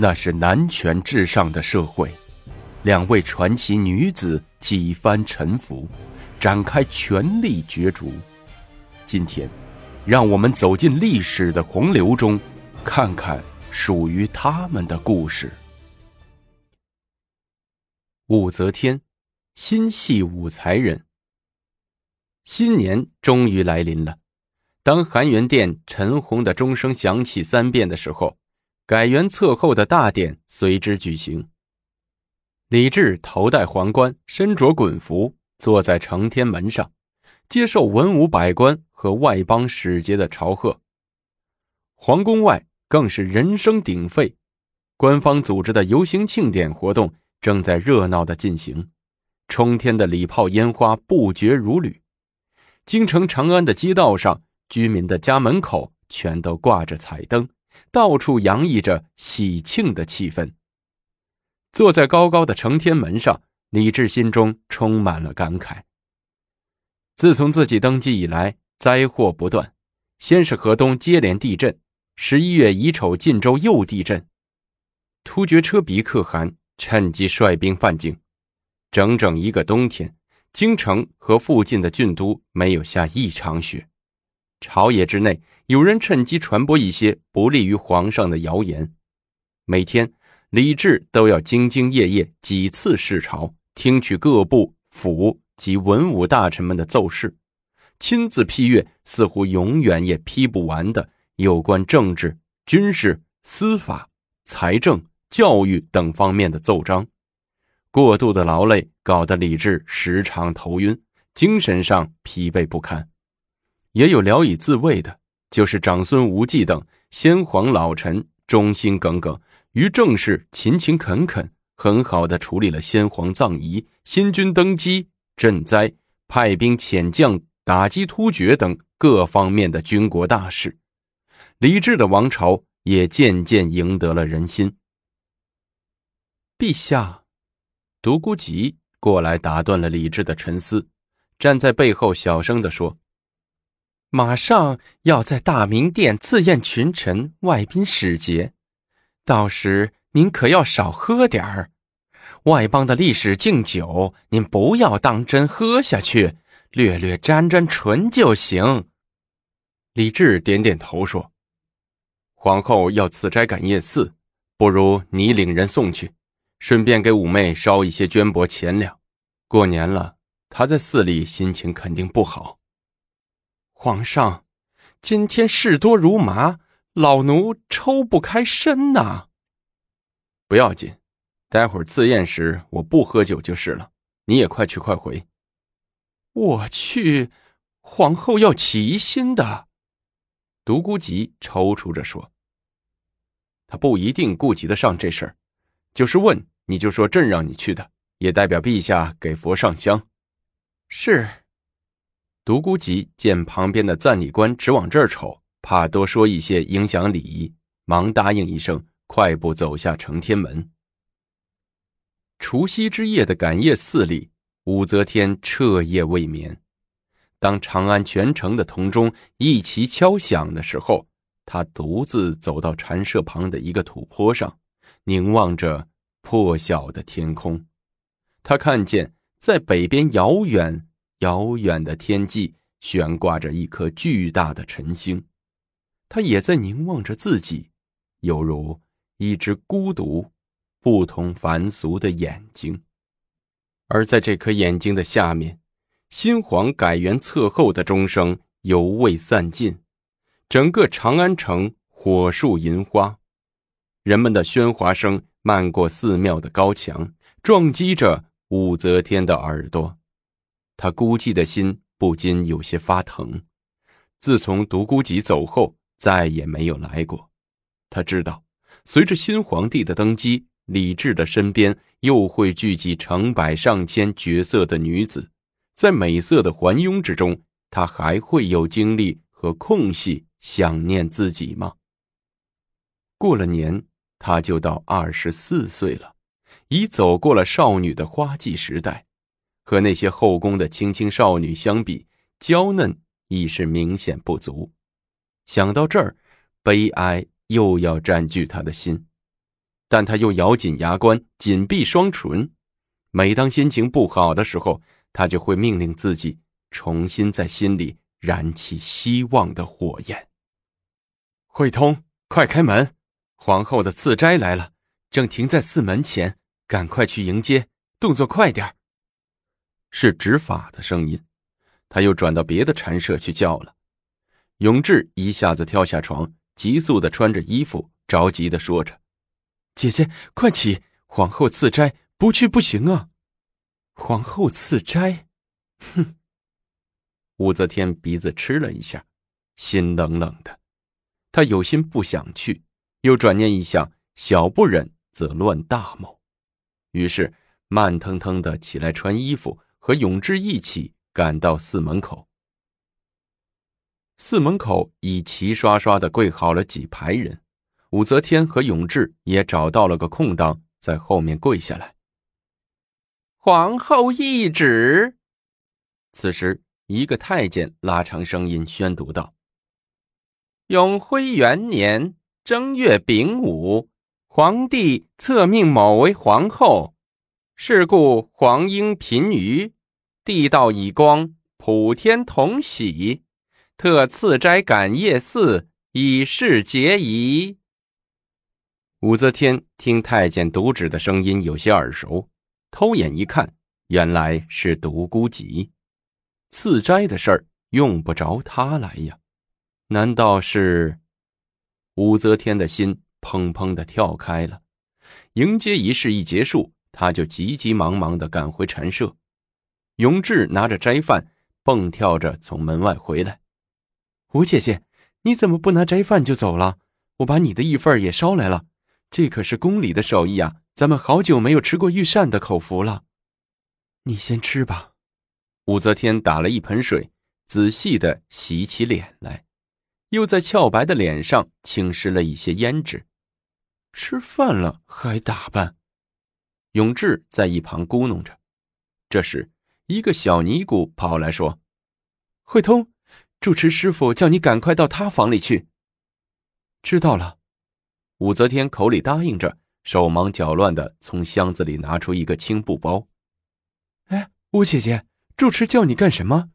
那是男权至上的社会，两位传奇女子几番沉浮，展开权力角逐。今天，让我们走进历史的洪流中，看看属于他们的故事。武则天，心系武才人。新年终于来临了，当含元殿陈红的钟声响起三遍的时候。改元册后的大典随之举行。李治头戴皇冠，身着衮服，坐在承天门上，接受文武百官和外邦使节的朝贺。皇宫外更是人声鼎沸，官方组织的游行庆典活动正在热闹的进行，冲天的礼炮烟花不绝如缕。京城长安的街道上，居民的家门口全都挂着彩灯。到处洋溢着喜庆的气氛。坐在高高的承天门上，李治心中充满了感慨。自从自己登基以来，灾祸不断，先是河东接连地震，十一月乙丑晋州又地震，突厥车鼻可汗趁机率兵犯境，整整一个冬天，京城和附近的郡都没有下一场雪。朝野之内，有人趁机传播一些不利于皇上的谣言。每天，李治都要兢兢业业几次视朝，听取各部府及文武大臣们的奏事，亲自批阅似乎永远也批不完的有关政治、军事、司法、财政、教育等方面的奏章。过度的劳累搞得李治时常头晕，精神上疲惫不堪。也有聊以自慰的，就是长孙无忌等先皇老臣，忠心耿耿，于政事勤勤恳恳，很好的处理了先皇葬仪、新君登基、赈灾、派兵遣将打击突厥等各方面的军国大事。李治的王朝也渐渐赢得了人心。陛下，独孤及过来打断了李治的沉思，站在背后小声的说。马上要在大明殿赐宴群臣、外宾使节，到时您可要少喝点儿。外邦的历史敬酒，您不要当真喝下去，略略沾沾唇就行。李治点点头说：“皇后要赐斋感业寺，不如你领人送去，顺便给五妹捎一些绢帛钱粮。过年了，她在寺里心情肯定不好。”皇上，今天事多如麻，老奴抽不开身呐。不要紧，待会儿赐宴时我不喝酒就是了。你也快去快回。我去，皇后要起疑心的。独孤吉踌躇着说：“他不一定顾及得上这事儿，就是问你就说朕让你去的，也代表陛下给佛上香。”是。独孤及见旁边的赞礼官直往这儿瞅，怕多说一些影响礼仪，忙答应一声，快步走下承天门。除夕之夜的感业寺里，武则天彻夜未眠。当长安全城的铜钟一齐敲响的时候，她独自走到禅舍旁的一个土坡上，凝望着破晓的天空。她看见在北边遥远。遥远的天际悬挂着一颗巨大的晨星，它也在凝望着自己，犹如一只孤独、不同凡俗的眼睛。而在这颗眼睛的下面，新皇改元册后的钟声犹未散尽，整个长安城火树银花，人们的喧哗声漫过寺庙的高墙，撞击着武则天的耳朵。他孤寂的心不禁有些发疼。自从独孤及走后，再也没有来过。他知道，随着新皇帝的登基，李治的身边又会聚集成百上千绝色的女子，在美色的环拥之中，他还会有精力和空隙想念自己吗？过了年，他就到二十四岁了，已走过了少女的花季时代。和那些后宫的青青少女相比，娇嫩已是明显不足。想到这儿，悲哀又要占据他的心。但他又咬紧牙关，紧闭双唇。每当心情不好的时候，他就会命令自己重新在心里燃起希望的火焰。慧通，快开门！皇后的赐斋来了，正停在寺门前，赶快去迎接，动作快点儿是执法的声音，他又转到别的禅舍去叫了。永志一下子跳下床，急速的穿着衣服，着急的说着：“姐姐，快起！皇后赐斋，不去不行啊！”皇后赐斋，哼！武则天鼻子吃了一下，心冷冷的。他有心不想去，又转念一想，小不忍则乱大谋，于是慢腾腾的起来穿衣服，和永志一起赶到寺门口。寺门口已齐刷刷的跪好了几排人，武则天和永志也找到了个空档，在后面跪下来。皇后懿旨。此时，一个太监拉长声音宣读道：“永徽元年正月丙午，皇帝册命某为皇后，是故皇英嫔于地道以光，普天同喜。”特赐斋感业寺，以示节仪。武则天听太监读旨的声音有些耳熟，偷眼一看，原来是独孤及。赐斋的事儿用不着他来呀？难道是？武则天的心砰砰的跳开了。迎接仪式一结束，他就急急忙忙的赶回禅舍。永志拿着斋饭，蹦跳着从门外回来。吴姐姐，你怎么不拿斋饭就走了？我把你的一份也捎来了，这可是宫里的手艺啊！咱们好久没有吃过御膳的口福了。你先吃吧。武则天打了一盆水，仔细的洗起脸来，又在俏白的脸上轻施了一些胭脂。吃饭了还打扮？永志在一旁咕哝着。这时，一个小尼姑跑来说：“慧通。”住持师傅叫你赶快到他房里去。知道了，武则天口里答应着，手忙脚乱的从箱子里拿出一个青布包。哎，吴姐姐，住持叫你干什么？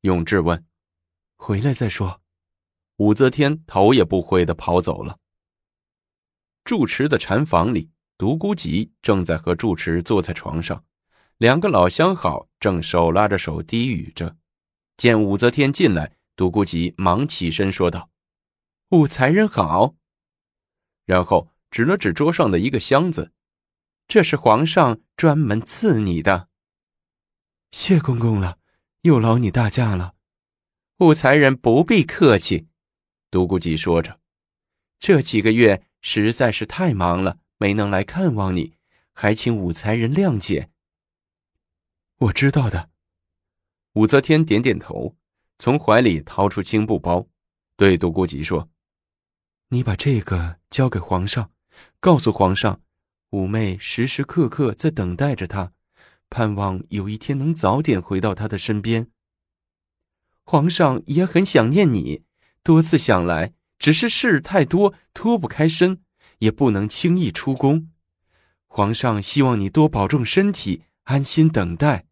永志问。回来再说。武则天头也不回的跑走了。住持的禅房里，独孤及正在和住持坐在床上，两个老相好正手拉着手低语着。见武则天进来。独孤及忙起身说道：“武才人好。”然后指了指桌上的一个箱子：“这是皇上专门赐你的。”谢公公了，又劳你大驾了。武才人不必客气。”独孤及说着：“这几个月实在是太忙了，没能来看望你，还请武才人谅解。”我知道的。武则天点点头。从怀里掏出青布包，对独孤及说：“你把这个交给皇上，告诉皇上，五妹时时刻刻在等待着他，盼望有一天能早点回到他的身边。皇上也很想念你，多次想来，只是事太多，脱不开身，也不能轻易出宫。皇上希望你多保重身体，安心等待。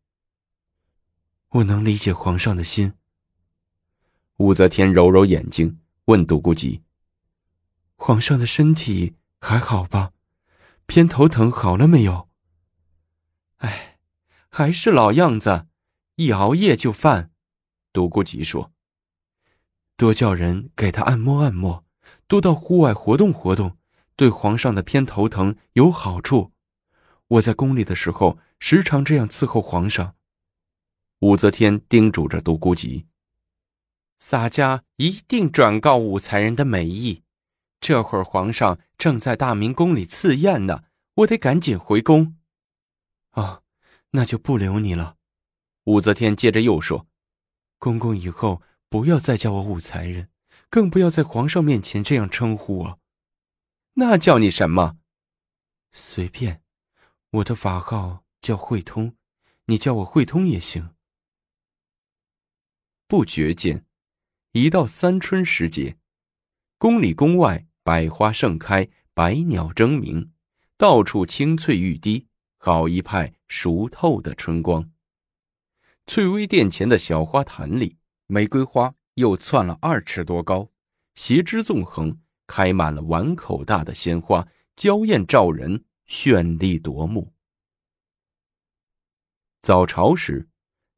我能理解皇上的心。”武则天揉揉眼睛，问独孤及：“皇上的身体还好吧？偏头疼好了没有？”“哎，还是老样子，一熬夜就犯。”独孤及说：“多叫人给他按摩按摩，多到户外活动活动，对皇上的偏头疼有好处。我在宫里的时候，时常这样伺候皇上。”武则天叮嘱着独孤及。洒家一定转告武才人的美意。这会儿皇上正在大明宫里赐宴呢，我得赶紧回宫。啊，那就不留你了。武则天接着又说：“公公以后不要再叫我武才人，更不要在皇上面前这样称呼我。那叫你什么？随便。我的法号叫慧通，你叫我慧通也行。”不觉间。一到三春时节，宫里宫外百花盛开，百鸟争鸣，到处青翠欲滴，好一派熟透的春光。翠微殿前的小花坛里，玫瑰花又窜了二尺多高，斜枝纵横，开满了碗口大的鲜花，娇艳照人，绚丽夺目。早朝时，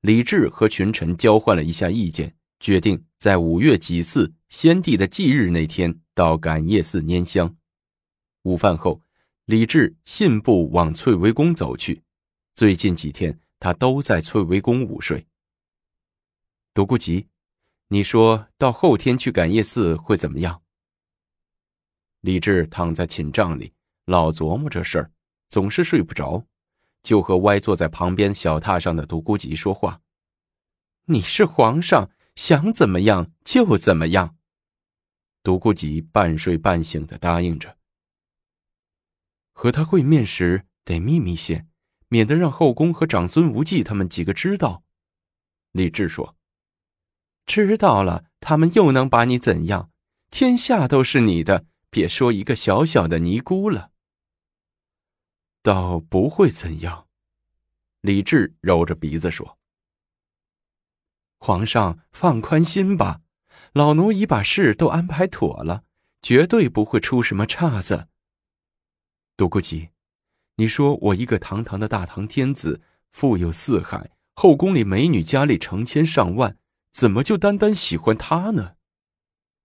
李治和群臣交换了一下意见，决定在五月己巳先帝的忌日那天到感业寺拈香。午饭后，李治信步往翠微宫走去。最近几天，他都在翠微宫午睡。独孤及，你说到后天去感业寺会怎么样？李治躺在寝帐里，老琢磨这事儿，总是睡不着。就和歪坐在旁边小榻上的独孤及说话：“你是皇上，想怎么样就怎么样。”独孤及半睡半醒的答应着。和他会面时得秘密些，免得让后宫和长孙无忌他们几个知道。李治说：“知道了，他们又能把你怎样？天下都是你的，别说一个小小的尼姑了。”倒不会怎样，李治揉着鼻子说：“皇上放宽心吧，老奴已把事都安排妥了，绝对不会出什么岔子。”独孤及，你说我一个堂堂的大唐天子，富有四海，后宫里美女佳丽成千上万，怎么就单单喜欢他呢？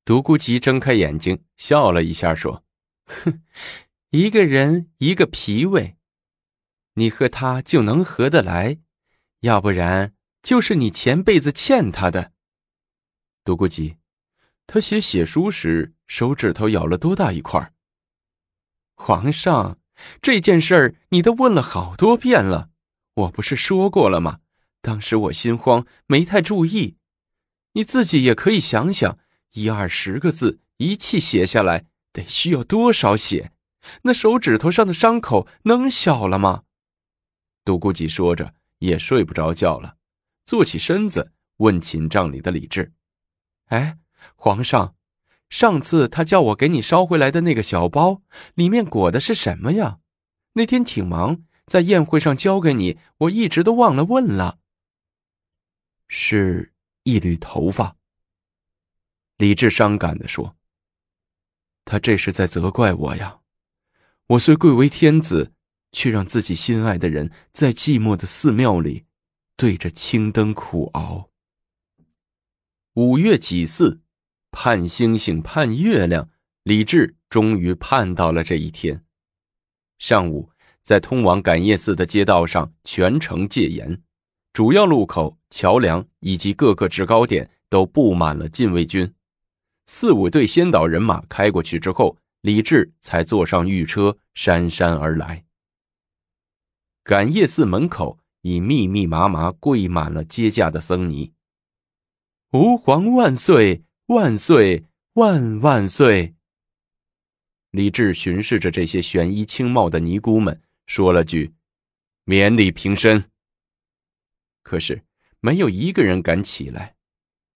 独孤及睁开眼睛笑了一下，说：“ 哼。”一个人一个脾胃，你和他就能合得来，要不然就是你前辈子欠他的。独孤及，他写血书时手指头咬了多大一块？皇上，这件事儿你都问了好多遍了，我不是说过了吗？当时我心慌，没太注意。你自己也可以想想，一二十个字一气写下来，得需要多少血？那手指头上的伤口能小了吗？独孤及说着，也睡不着觉了，坐起身子问寝帐里的李治：“哎，皇上，上次他叫我给你捎回来的那个小包，里面裹的是什么呀？那天挺忙，在宴会上交给你，我一直都忘了问了。是一缕头发。”李治伤感地说：“他这是在责怪我呀。”我虽贵为天子，却让自己心爱的人在寂寞的寺庙里，对着青灯苦熬。五月己巳，盼星星盼月亮，李治终于盼到了这一天。上午，在通往感业寺的街道上全城戒严，主要路口、桥梁以及各个制高点都布满了禁卫军。四五队先导人马开过去之后。李治才坐上御车，姗姗而来。感业寺门口已密密麻麻跪满了接驾的僧尼。吾皇万岁万岁万万岁！李治巡视着这些悬衣轻帽的尼姑们，说了句：“免礼平身。”可是没有一个人敢起来。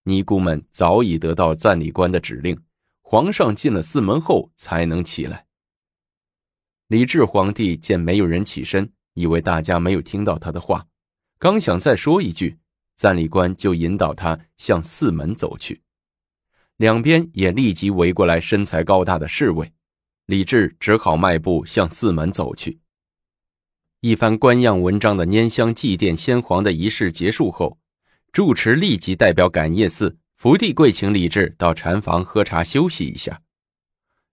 尼姑们早已得到赞礼官的指令。皇上进了寺门后才能起来。李治皇帝见没有人起身，以为大家没有听到他的话，刚想再说一句，赞礼官就引导他向寺门走去。两边也立即围过来身材高大的侍卫，李治只好迈步向寺门走去。一番官样文章的拈香祭奠先皇的仪式结束后，住持立即代表感业寺。福地跪请李治到禅房喝茶休息一下，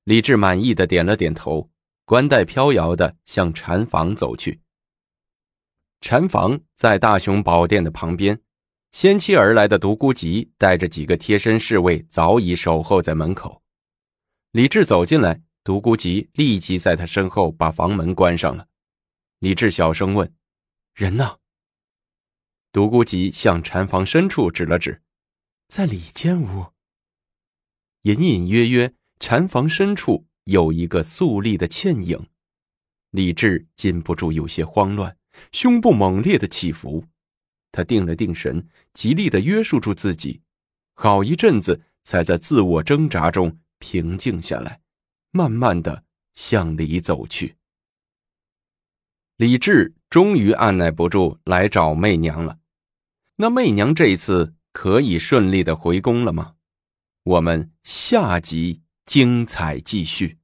李治满意的点了点头，冠带飘摇的向禅房走去。禅房在大雄宝殿的旁边，先期而来的独孤及带着几个贴身侍卫早已守候在门口。李治走进来，独孤及立即在他身后把房门关上了。李治小声问：“人呢？”独孤及向禅房深处指了指。在里间屋，隐隐约约，禅房深处有一个肃立的倩影。李治禁不住有些慌乱，胸部猛烈的起伏。他定了定神，极力的约束住自己，好一阵子才在自我挣扎中平静下来，慢慢的向里走去。李治终于按耐不住来找媚娘了。那媚娘这一次可以顺利的回宫了吗？我们下集精彩继续。